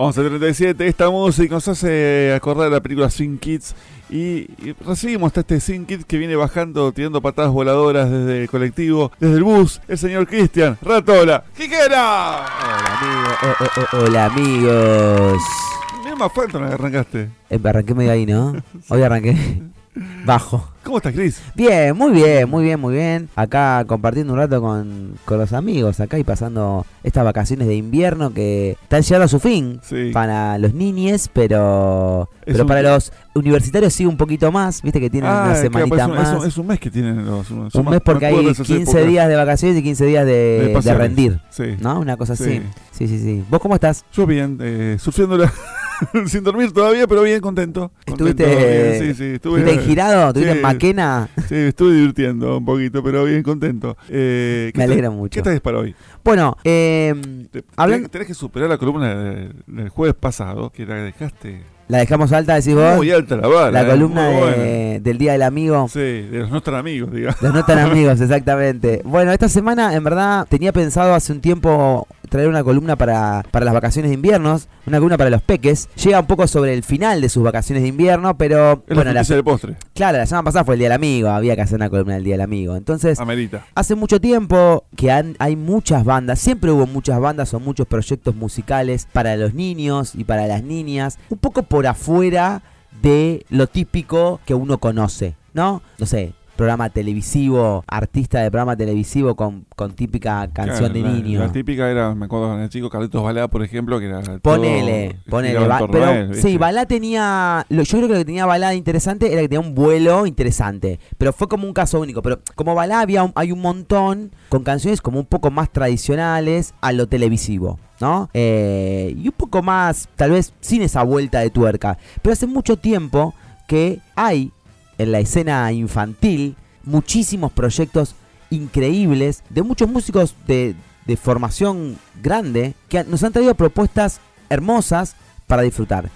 11.37, esta música nos hace acordar de la película Sin Kids y, y recibimos hasta este Sin Kids que viene bajando, tirando patadas voladoras desde el colectivo, desde el bus, el señor Cristian Ratola. ¡Quiquera! Hola, amigo. Oh, oh, oh, hola, amigos. Mira más fuerte no arrancaste. Eh, arranqué medio ahí, ¿no? Hoy arranqué bajo. ¿Cómo estás, Cris? Bien, muy bien, muy bien, muy bien. Acá compartiendo un rato con, con los amigos, acá y pasando estas vacaciones de invierno que están llegando a su fin Sí. para los niñes, pero Es pero un- para los universitarios sí un poquito más, viste que tienen Ah, una claro, semanita pues es, un, más. es un- es un mes que tienen los. un más- mes porque hay cortas esas 15 épocas días de vacaciones y 15 días de, rendir, Sí. ¿no? Una cosa Sí. así. Sí, sí, sí. ¿Vos cómo estás? Yo bien, eh, sufriéndola sin dormir todavía, pero bien contento. ¿Estuviste, Contento, bien, sí, sí, estuve, ¿Estuviste en girado? ¿Estuviste sí. en Maquena? Sí, estuve divirtiendo un poquito, pero bien contento. Eh, ¿qué Me alegra mucho. ¿Qué traes para hoy? Bueno, eh, Te- Hablan- tenés, que superar la columna de- del jueves pasado, que la dejaste la dejamos alta, decís vos. muy alta la vara. La eh, columna de- del Día del Amigo. Sí, de los no tan amigos, digamos. Los no tan amigos, exactamente. Bueno, esta semana en verdad tenía pensado hace un tiempo traer una columna para, para las vacaciones de inviernos, una columna para los peques. Llega un poco sobre el final de sus vacaciones de invierno, pero Es bueno, la del postre. claro, la semana pasada fue el Día del Amigo, había que hacer una columna del Día del Amigo. Entonces, Amerita. Hace mucho tiempo que han- hay muchas bandas, siempre hubo muchas bandas o muchos proyectos musicales para los niños y para las niñas, un poco por afuera de lo típico que uno conoce, ¿no? No sé, programa televisivo, artista de programa televisivo con, con típica canción Claro, de la- niño. La típica era, me acuerdo con el chico Carlitos Balá, por ejemplo, que era. todo Ponele, ponele. Ba- torno pero él, sí. Balá tenía. lo- yo creo que lo que tenía Balá interesante era que tenía un vuelo interesante. Pero fue como un caso único. Pero como Balá había un- hay un montón con canciones como un poco más tradicionales a lo televisivo. ¿No? Eh, y un poco más, tal vez sin esa vuelta de tuerca. Pero hace mucho tiempo que hay en la escena infantil muchísimos proyectos increíbles de muchos músicos de, de formación grande que nos han traído propuestas hermosas para disfrutar.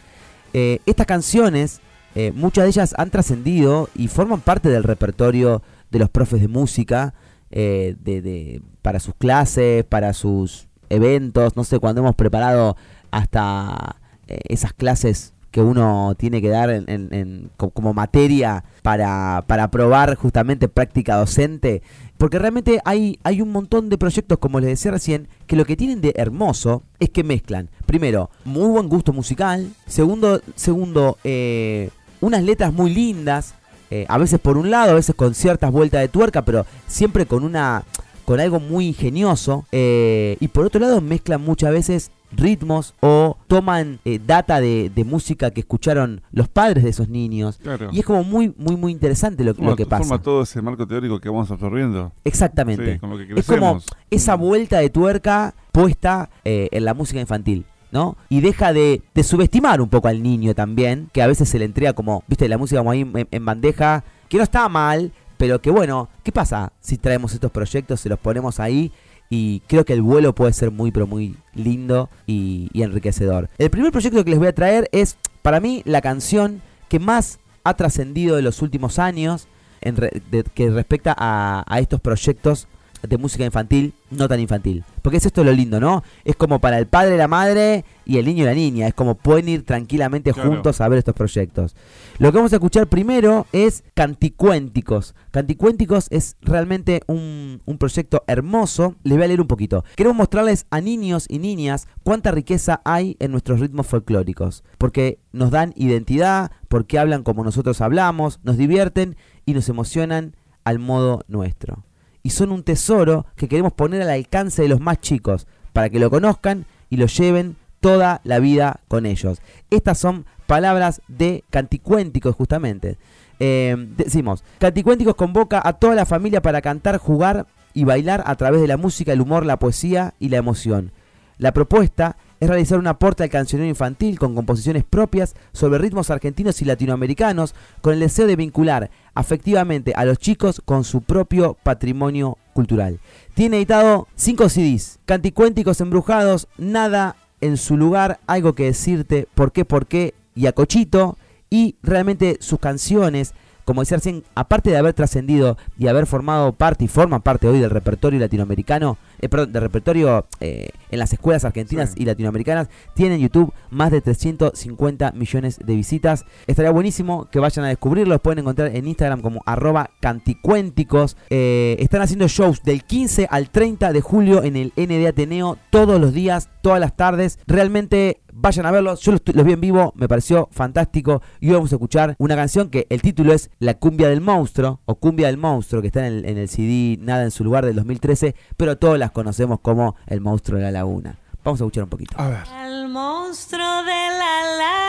Eh, estas canciones, eh, muchas de ellas han trascendido y forman parte del repertorio de los profes de música eh, de, de- para sus clases, para sus eventos, no sé, cuando hemos preparado hasta esas clases que uno tiene que dar en- en- en- co- como materia para, para probar justamente práctica docente, porque realmente hay, hay un montón de proyectos, como les decía recién, que lo que tienen de hermoso es que mezclan, primero, muy buen gusto musical, segundo, segundo eh, unas letras muy lindas, eh, a veces por un lado, a veces con ciertas vueltas de tuerca, pero siempre con una con algo muy ingenioso. Eh, y por otro lado mezclan muchas veces ritmos o toman eh, data de, de música que escucharon los padres de esos niños Claro. y es como muy muy muy interesante lo, que pasa Forma todo ese marco teórico que vamos absorbiendo. exactamente Sí, con lo que es como esa vuelta de tuerca puesta eh, en la música infantil. ¿no? Y deja de, de subestimar un poco al niño también, que a veces se le entrega como, viste, la música como ahí en, en bandeja, que no está mal, pero que bueno, ¿qué pasa si traemos estos proyectos, se los ponemos ahí? Y creo que el vuelo puede ser muy, pero muy lindo y, enriquecedor. El primer proyecto que les voy a traer es, para mí, la canción que más ha trascendido de los últimos años en re- que respecta a estos proyectos de música infantil, no tan infantil. Porque es esto lo lindo, ¿no? Es como para el padre, la madre y el niño y la niña. Es como pueden ir tranquilamente Claro. juntos a ver estos proyectos. Lo que vamos a escuchar primero es Canticuénticos. Canticuénticos es realmente un, un proyecto hermoso. Les voy a leer un poquito. Queremos mostrarles a niños y niñas cuánta riqueza hay en nuestros ritmos folclóricos. Porque nos dan identidad, porque hablan como nosotros hablamos, nos divierten y nos emocionan al modo nuestro y son un tesoro que queremos poner al alcance de los más chicos para que lo conozcan y lo lleven toda la vida con ellos. Estas son palabras de Canticuénticos justamente. Eh, decimos, Canticuénticos convoca a toda la familia para cantar, jugar y bailar a través de la música, el humor, la poesía y la emoción. La propuesta es realizar un aporte al cancionero infantil con composiciones propias sobre ritmos argentinos y latinoamericanos con el deseo de vincular afectivamente a los chicos con su propio patrimonio cultural. Tiene editado 5 CDs, Canticuénticos embrujados, Nada en su lugar, Algo que decirte, Por qué, por qué y a Cochito y realmente sus canciones como decía recién, aparte de haber trascendido y haber formado parte y forma parte hoy del repertorio latinoamericano, eh, perdón, del repertorio eh, en las escuelas argentinas Sí. y latinoamericanas. Tiene en YouTube más de 350 millones de visitas. Estaría buenísimo que vayan a descubrirlo. Los pueden encontrar en Instagram como arroba canticuénticos. Eh, están haciendo shows del 15 al 30 de julio en el ND Ateneo todos los días, todas las tardes. Realmente vayan a verlos. Yo los, vi en vivo, me pareció fantástico. Y hoy vamos a escuchar una canción que el título es La cumbia del monstruo o Cumbia del monstruo, que está en el, en el CD Nada en su lugar del 2013, pero todos las conocemos como El monstruo de la laguna. Vamos a escuchar un poquito. A ver. Al monstruo de la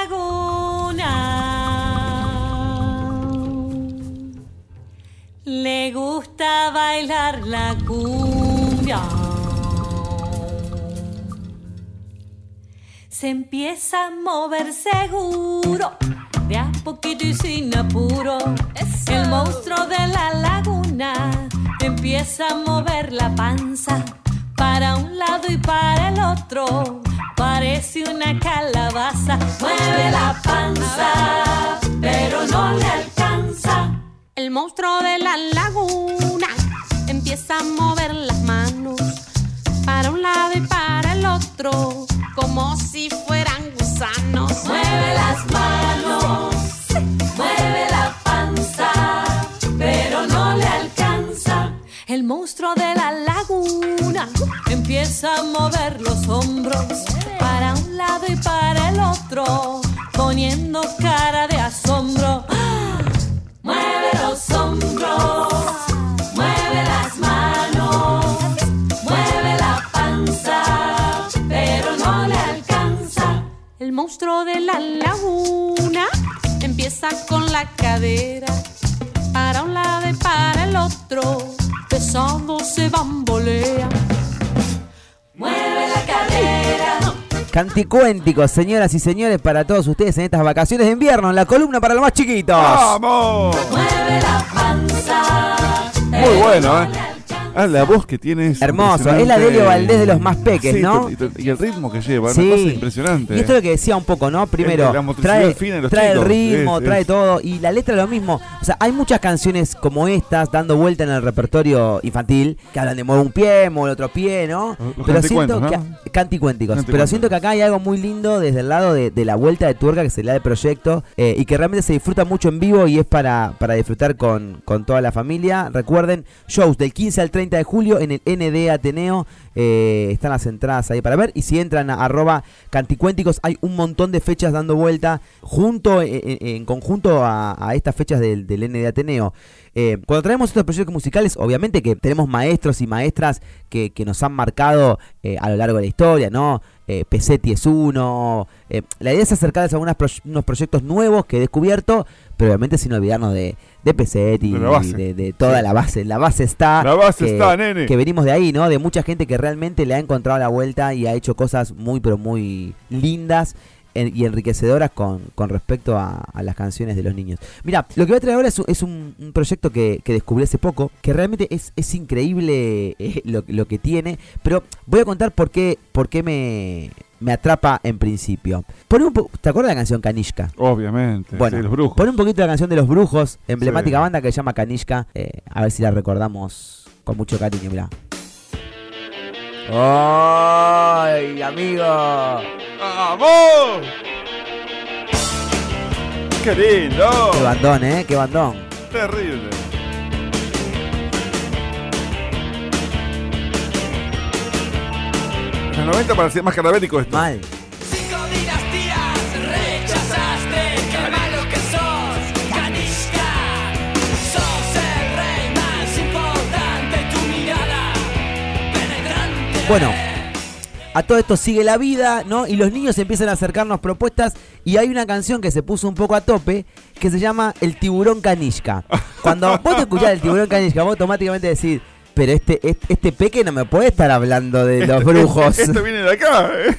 laguna le gusta bailar la cumbia. Se empieza a mover seguro, de a poquito y sin apuro. El monstruo de la laguna empieza a mover la panza para un lado y para el otro. Parece una calabaza. Mueve la panza, pero no le alcanza. El monstruo de la laguna empieza a mover las manos para un lado y para el otro, como si fueran poniendo cara de asombro. ¡Ah! Mueve los hombros, mueve las manos, mueve la panza, pero no le alcanza. El monstruo de la laguna empieza con la cadera, para un lado y para el otro, pesando se bambolea. Canticuénticos, señoras y señores, para todos ustedes en estas vacaciones de invierno, en la columna para los más chiquitos. ¡Vamos! Mueve la panza. Muy bueno, ¿eh? Ah, la voz que tiene es Hermoso, es la de Elio Valdés de los más peques, Sí, ¿no? Y, y el ritmo que lleva, Sí. una cosa impresionante. Y esto es lo que decía un poco, ¿no? Primero, la trae, fina de los trae el ritmo, es- trae es- todo. Y la letra lo mismo. O sea, hay muchas canciones como estas dando vuelta en el repertorio infantil que hablan de mueve un pie, mueve el otro pie, ¿no? Los Pero siento que. ¿no? Canticuénticos. Pero siento que acá hay algo muy lindo desde el lado de, de la vuelta de tuerca que se le da de proyecto eh, y que realmente se disfruta mucho en vivo y es para, para disfrutar con, con toda la familia. Recuerden, shows del 15 al 30 de julio en el ND Ateneo. eh, están las entradas ahí para ver. Y si entran a arroba canticuénticos, hay un montón de fechas dando vuelta junto eh, eh, en conjunto a, estas fechas del, del ND Ateneo. Cuando traemos estos proyectos musicales, obviamente que tenemos maestros y maestras que, nos han marcado a lo largo de la historia, ¿no? Eh, Pesetti es uno. eh, la idea es acercarles a unos proyectos nuevos que he descubierto, pero obviamente sin olvidarnos de, de Pesetti, De de, de toda Sí. la base. La base está. La base que- está, nene. Que venimos de ahí, ¿no? De mucha gente que realmente le ha encontrado la vuelta y ha hecho cosas muy, pero muy lindas en- y enriquecedoras con, con respecto a, a las canciones de los niños. Mira, lo que voy a traer ahora es, un- es un, un proyecto que, que descubrí hace poco, que realmente es, es increíble eh, lo, lo que tiene, pero voy a contar por qué, por qué me, me atrapa en principio. Poné un ¿Te acuerdas de la canción Kanishka? Obviamente. Bueno, sí, los brujos. Pon un poquito la canción de los brujos, emblemática Sí. banda que se llama Kanishka. eh, a ver si la recordamos con mucho cariño, mirá. ¡Ay, amigo! ¡Vamos! ¡Qué lindo! Qué bandón, ¿eh? Qué bandón. Terrible. En el 90 parecía más cadavérico esto. Mal. Bueno, a todo esto sigue la vida, ¿no? Y los niños empiezan a acercarnos propuestas y hay una canción que se puso un poco a tope que se llama El tiburón Kanishka. Cuando vos te escuchás el tiburón Kanishka, vos automáticamente decís, pero este, este, este peque no me puede estar hablando de los brujos. Esto viene de acá, ¿eh?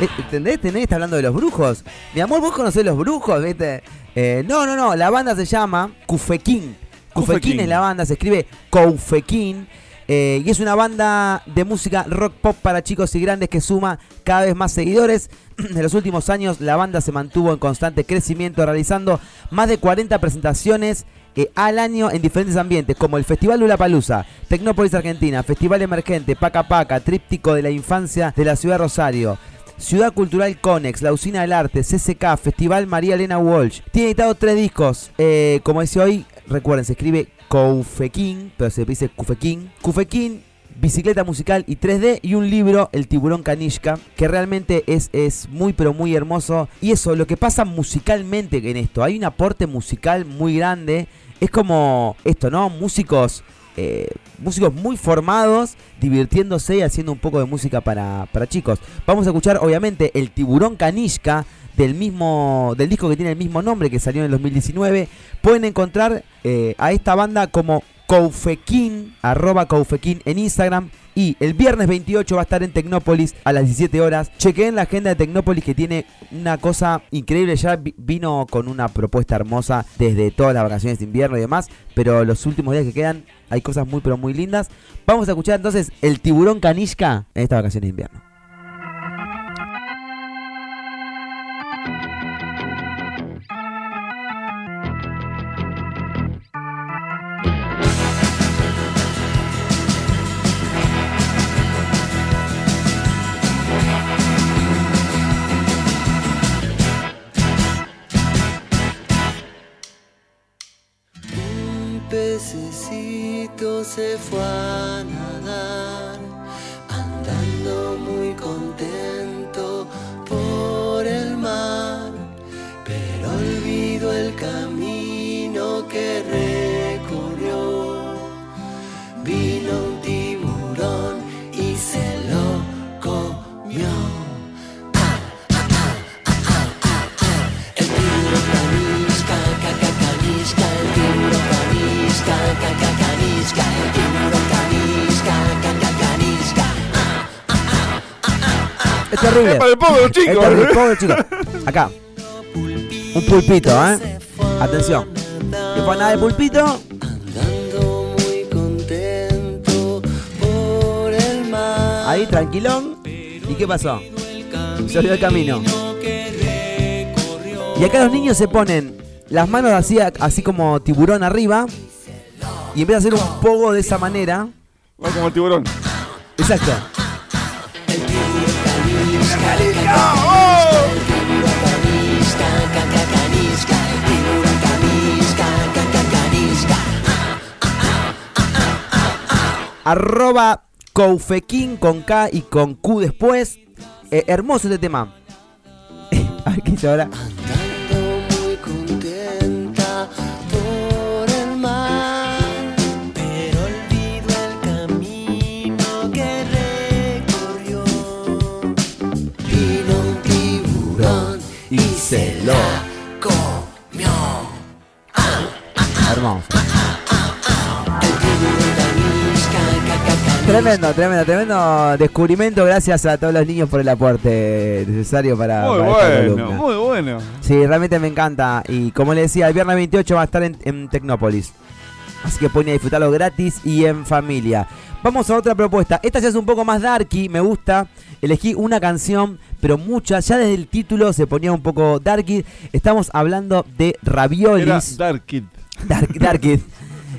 Eh, ¿Entendés? ¿Tenés? Está hablando de los brujos. Mi amor, ¿vos conocés los brujos? ¿Viste? Eh, no, no, no. La banda se llama. Kufekin Kufekin. es la banda, se escribe Koufekin. Eh, y es una banda de música rock pop para chicos y grandes que suma cada vez más seguidores. En los últimos años la banda se mantuvo en constante crecimiento realizando más de 40 presentaciones eh, al año en diferentes ambientes, como el Festival Lula Palusa, Tecnópolis Argentina, Festival Emergente, Paca Paca, Tríptico de la Infancia de la Ciudad Rosario. Ciudad Cultural Conex, La Usina del Arte, CCK, Festival María Elena Walsh. Tiene editado tres discos. eh, como dice hoy, recuerden, se escribe Koufekin, pero se dice Kufekin. Kufekin, bicicleta musical y 3D y un libro, El tiburón Kanishka, que realmente es, es muy pero muy hermoso. Y eso, lo que pasa musicalmente en esto, hay un aporte musical muy grande. Es como esto, ¿no? Músicos eh, músicos muy formados, divirtiéndose y haciendo un poco de música para, para chicos. Vamos a escuchar, obviamente, el tiburón Kanishka del mismo del disco que tiene el mismo nombre que salió en el 2019. Pueden encontrar eh, a esta banda como Koufekin, arroba en Instagram. Y el viernes 28 va a estar en Tecnópolis a las 17 horas. Chequeen la agenda de Tecnópolis que tiene una cosa increíble. Ya vi- vino con una propuesta hermosa desde todas las vacaciones de invierno y demás. Pero los últimos días que quedan hay cosas muy pero muy lindas. Vamos a escuchar entonces el tiburón Kanishka en estas vacaciones de invierno. Pececito se fue Es terrible. Es para el pobre Es chico. terrible, pobre chico. Acá, un pulpito, ¿eh? Atención. Que fue nada de pulpito. Andando muy contento por el mar. Ahí, tranquilón. ¿Y qué pasó? Se olvidó el camino. Y acá los niños se ponen las manos así, así como tiburón arriba. Y empieza a hacer un pogo de esa manera. Va como el tiburón. Exacto. Arroba Koufekin con K y con Q después. Eh, hermoso este tema. A ver qué dice ahora. Tremendo, tremendo, tremendo descubrimiento. Gracias a todos los niños por el aporte necesario para, Muy para bueno, muy bueno. Sí, realmente me encanta. Y como le decía, el viernes 28 va a estar en, en Tecnópolis. Así que pueden disfrutarlo gratis y en familia. Vamos a otra propuesta. Esta ya es un poco más darky, me gusta. Elegí una canción, pero muchas. Ya desde el título se ponía un poco darky. Estamos hablando de Raviolis. Dark Kid. Dark, Dark.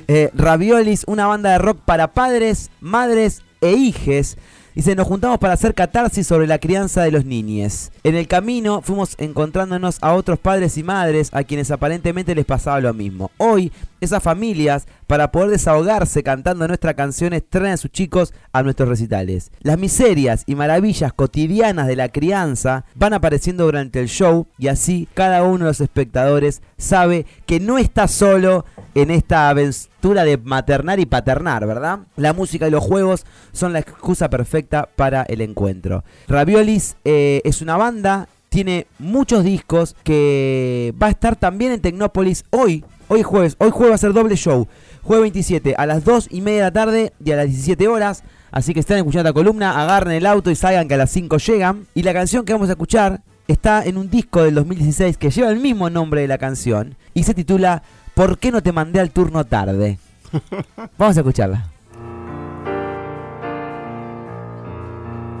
Eh, Raviolis, una banda de rock para padres, madres e hijes. Dice, nos juntamos para hacer catarsis sobre la crianza de los niñes. En el camino fuimos encontrándonos a otros padres y madres a quienes aparentemente les pasaba lo mismo. Hoy, esas familias, para poder desahogarse cantando nuestras canciones, traen a sus chicos a nuestros recitales. Las miserias y maravillas cotidianas de la crianza van apareciendo durante el show y así cada uno de los espectadores sabe que no está solo en esta aventura de maternar y paternar, ¿verdad? La música y los juegos son la excusa perfecta para el encuentro. Raviolis eh, es una banda, tiene muchos discos que va a estar también en Tecnópolis hoy, hoy jueves, hoy jueves va a ser doble show, jueves 27 a las 2 y media de la tarde y a las 17 horas. Así que están escuchando la columna, agarren el auto y salgan que a las 5 llegan. Y la canción que vamos a escuchar está en un disco del 2016 que lleva el mismo nombre de la canción y se titula ¿Por qué no te mandé al turno tarde? Vamos a escucharla.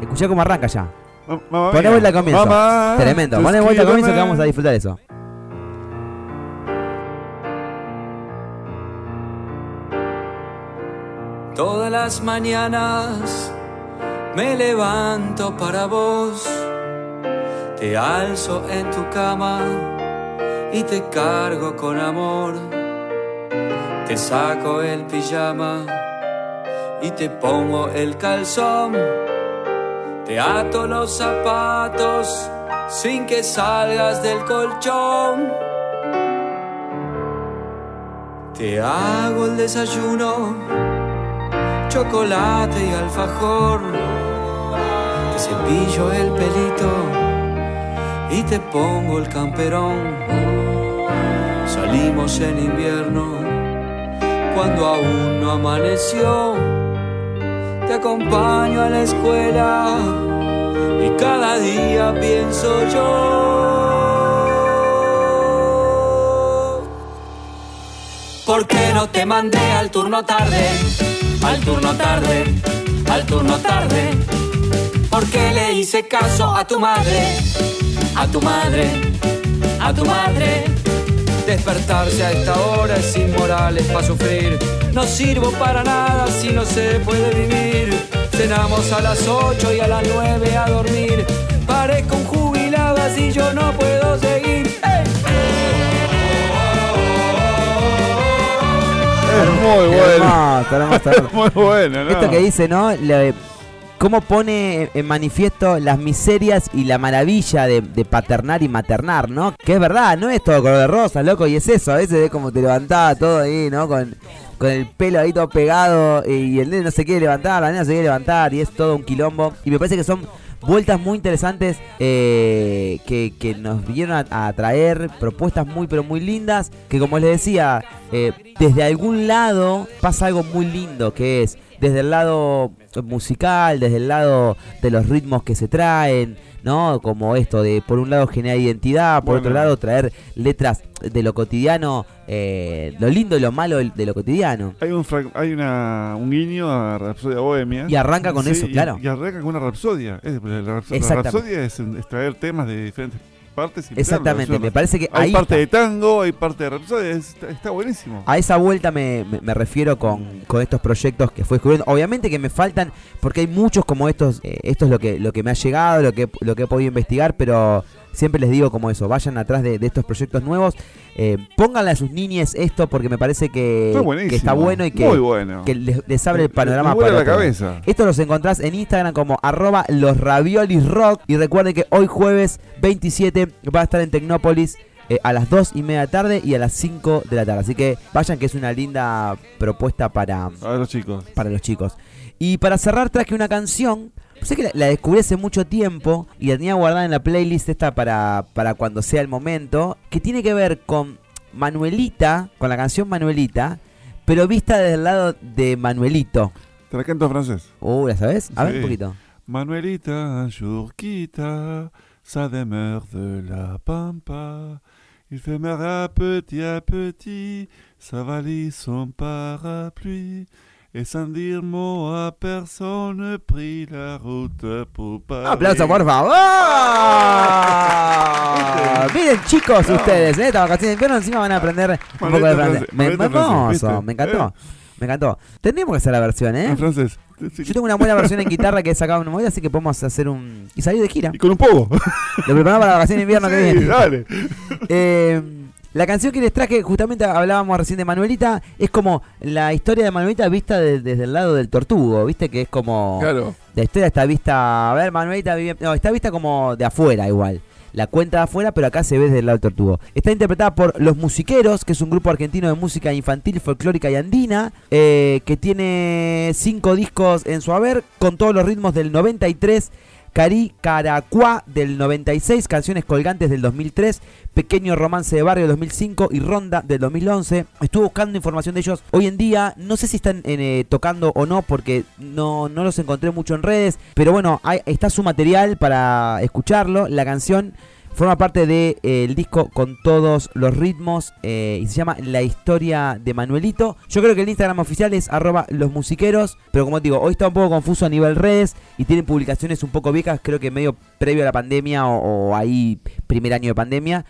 Escuchá cómo arranca ya. Poné vuelta al comienzo. Tremendo. Poné vuelta al comienzo que vamos a disfrutar eso. Todas las mañanas me levanto para vos, te alzo en tu cama y te cargo con amor, te saco el pijama y te pongo el calzón, te ato los zapatos sin que salgas del colchón. Te hago el desayuno, chocolate y alfajor. Te cepillo el pelito y te pongo el camperón. Salimos en invierno cuando aún no amaneció. Te acompaño a la escuela y cada día pienso yo. ¿Por qué no te mandé al turno tarde? Al turno tarde, al turno tarde. ¿Por qué le hice caso a tu madre? A tu madre, a tu madre. Despertarse a esta hora es inmoral, es para sufrir. No sirvo para nada si no se puede vivir. Cenamos a las 8 y a las 9 a dormir. Parezco un jubilado así yo no puedo seguir. Es muy bueno. Hermoso, hermoso, hermoso. Muy bueno, ¿no? Esto que dice, ¿no? Cómo pone en manifiesto las miserias y la maravilla de, paternar y maternar, ¿no? Que es verdad, no es todo color de rosa, loco, y es eso, a veces es como te levantaba todo ahí, ¿no? Con, con el pelo ahí todo pegado y el nene no se quiere levantar, la nena se quiere levantar y es todo un quilombo. Y me parece que son vueltas muy interesantes eh, que, nos vinieron a, a traer propuestas muy pero muy lindas que como les decía eh, desde algún lado pasa algo muy lindo que es desde el lado musical desde el lado de los ritmos que se traen no como esto de por un lado generar identidad por Bueno. otro lado traer letras de lo cotidiano eh, lo lindo y lo malo de lo cotidiano Hay un, hay una, un guiño a Rapsodia Bohemia. Y arranca con eso, y- claro. Y arranca con una rapsodia. Es- la, rapso- la rapsodia es extraer temas de diferentes partes. exactamente me parece que Hay ahí parte está. de tango, hay parte de rapsodia. es- Está, está buenísimo. A esa vuelta me, me- me refiero con, con estos proyectos que fue descubriendo. Obviamente que me faltan, porque hay muchos como estos, eh, esto es lo que, lo que me ha llegado, lo que, lo que he podido investigar, pero siempre les digo como eso, vayan atrás de, de estos proyectos nuevos, eh, pónganle a sus niñes esto porque me parece que, está buenísimo. que está bueno y que, bueno. que les, les abre el panorama para la cabeza. Esto los encontrás en Instagram como arroba los raviolis rock. Y recuerden que hoy jueves 27 va a estar en Tecnópolis eh, a las 2 y media de la tarde y a las 5 de la tarde. Así que vayan que es una linda propuesta para, A ver, los chicos. para los chicos. Y para cerrar traje una canción. Sé que la, la descubrí hace mucho tiempo y la tenía guardada en la playlist esta para, para cuando sea el momento. Que tiene que ver con Manuelita, con la canción Manuelita, pero vista desde el lado de Manuelito. Te la canto francés. Uh, ¿la sabes? A ver un poquito. Manuelita un jour quitta sa demeure de la pampa. Il fermera petit à petit sa valise, son parapluie. Et sans dire mot à personne, prit la route pour Paris. ¡Aplauso, por favor! Miren, chicos, ustedes. Esta vacación de invierno encima van a aprender un poco de francés. Me, encantó. Eh. Me encantó. Tendríamos que hacer la versión, ¿eh? En francés. Yo tengo una buena versión en guitarra que he sacado en un móvil, así que podemos hacer un. y salir de gira. Y con un poco. Lo preparamos para la vacación de invierno que Sí, viene. dale. Eh, la canción que les traje, justamente hablábamos recién de Manuelita, es como la historia de Manuelita vista de- desde el lado del tortugo, ¿viste? Que es como. Claro. La historia está vista. A ver, Manuelita. No, está vista como de afuera igual. La cuenta de afuera, pero acá se ve desde el lado del tortugo. Está interpretada por Los Musiqueros, que es un grupo argentino de música infantil, folclórica y andina, eh, que tiene cinco discos en su haber, con todos los ritmos del 93. Cari Caracuá del 96, Canciones Colgantes del 2003, Pequeño Romance de Barrio del 2005 y Ronda del 2011. Estuve buscando información de ellos. Hoy en día no sé si están eh, tocando o no porque no, no los encontré mucho en redes. Pero bueno, hay- está su material para escucharlo. La canción forma parte del disco con todos los ritmos eh, y se llama La historia de Manuelito. Yo creo que el Instagram oficial es arroba los musiqueros, pero como digo, hoy está un poco confuso a nivel redes y tienen publicaciones un poco viejas, creo que medio previo a la pandemia o, o ahí primer año de pandemia.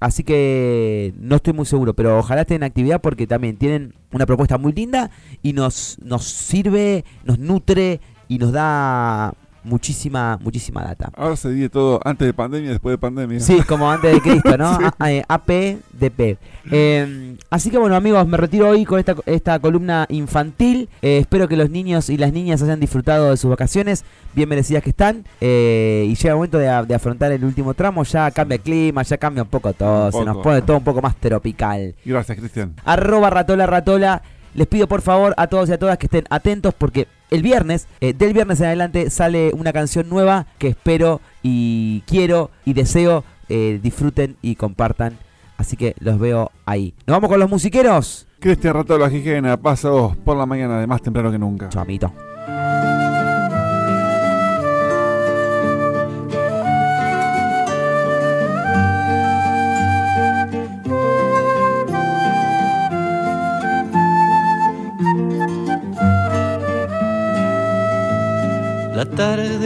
así que no estoy muy seguro, pero ojalá estén en actividad porque también tienen una propuesta muy linda y nos, nos sirve, nos nutre y nos da muchísima, muchísima data. Ahora se divide todo antes de pandemia y después de pandemia. Sí, como antes de Cristo, ¿no? Sí. A- eh, AP, DP. Eh, así que bueno, amigos, me retiro hoy con esta, esta columna infantil. Eh, espero que los niños y las niñas hayan disfrutado de sus vacaciones, bien merecidas que están. Eh, y llega el momento de, afrontar el último tramo. Ya cambia el clima, ya cambia un poco todo. Un Se nos pone todo un poco más tropical Gracias, Cristian. arroba ratola ratola. Les pido por favor a todos y a todas que estén atentos porque el viernes, eh, del viernes en adelante, sale una canción nueva que espero y quiero y deseo eh, disfruten y compartan. Así que los veo ahí. ¿Nos vamos con los musiqueros? Cristian Ratola Gijena, pasa vos por la mañana de más temprano que nunca. Chao,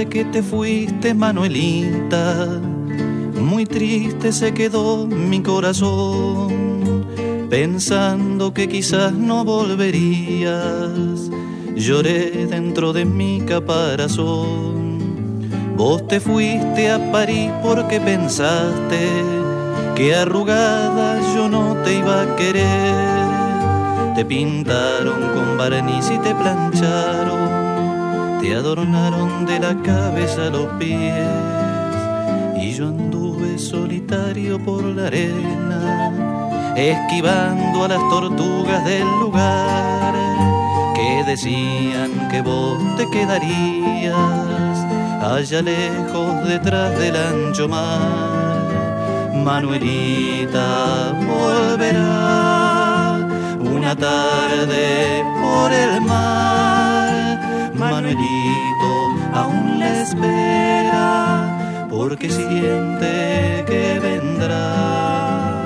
que te fuiste, Manuelita, muy triste se quedó mi corazón, pensando que quizás no volverías. Lloré dentro de mi caparazón. Vos te fuiste a París porque pensaste que arrugada yo no te iba a querer. Te pintaron con barniz y te plancharon te adornaron de la cabeza a los pies. Y yo anduve solitario por la arena esquivando a las tortugas del lugar que decían que vos te quedarías allá lejos detrás del ancho mar. Manuelita volverá una tarde por el mar Manuelito aún le espera porque siente que vendrá.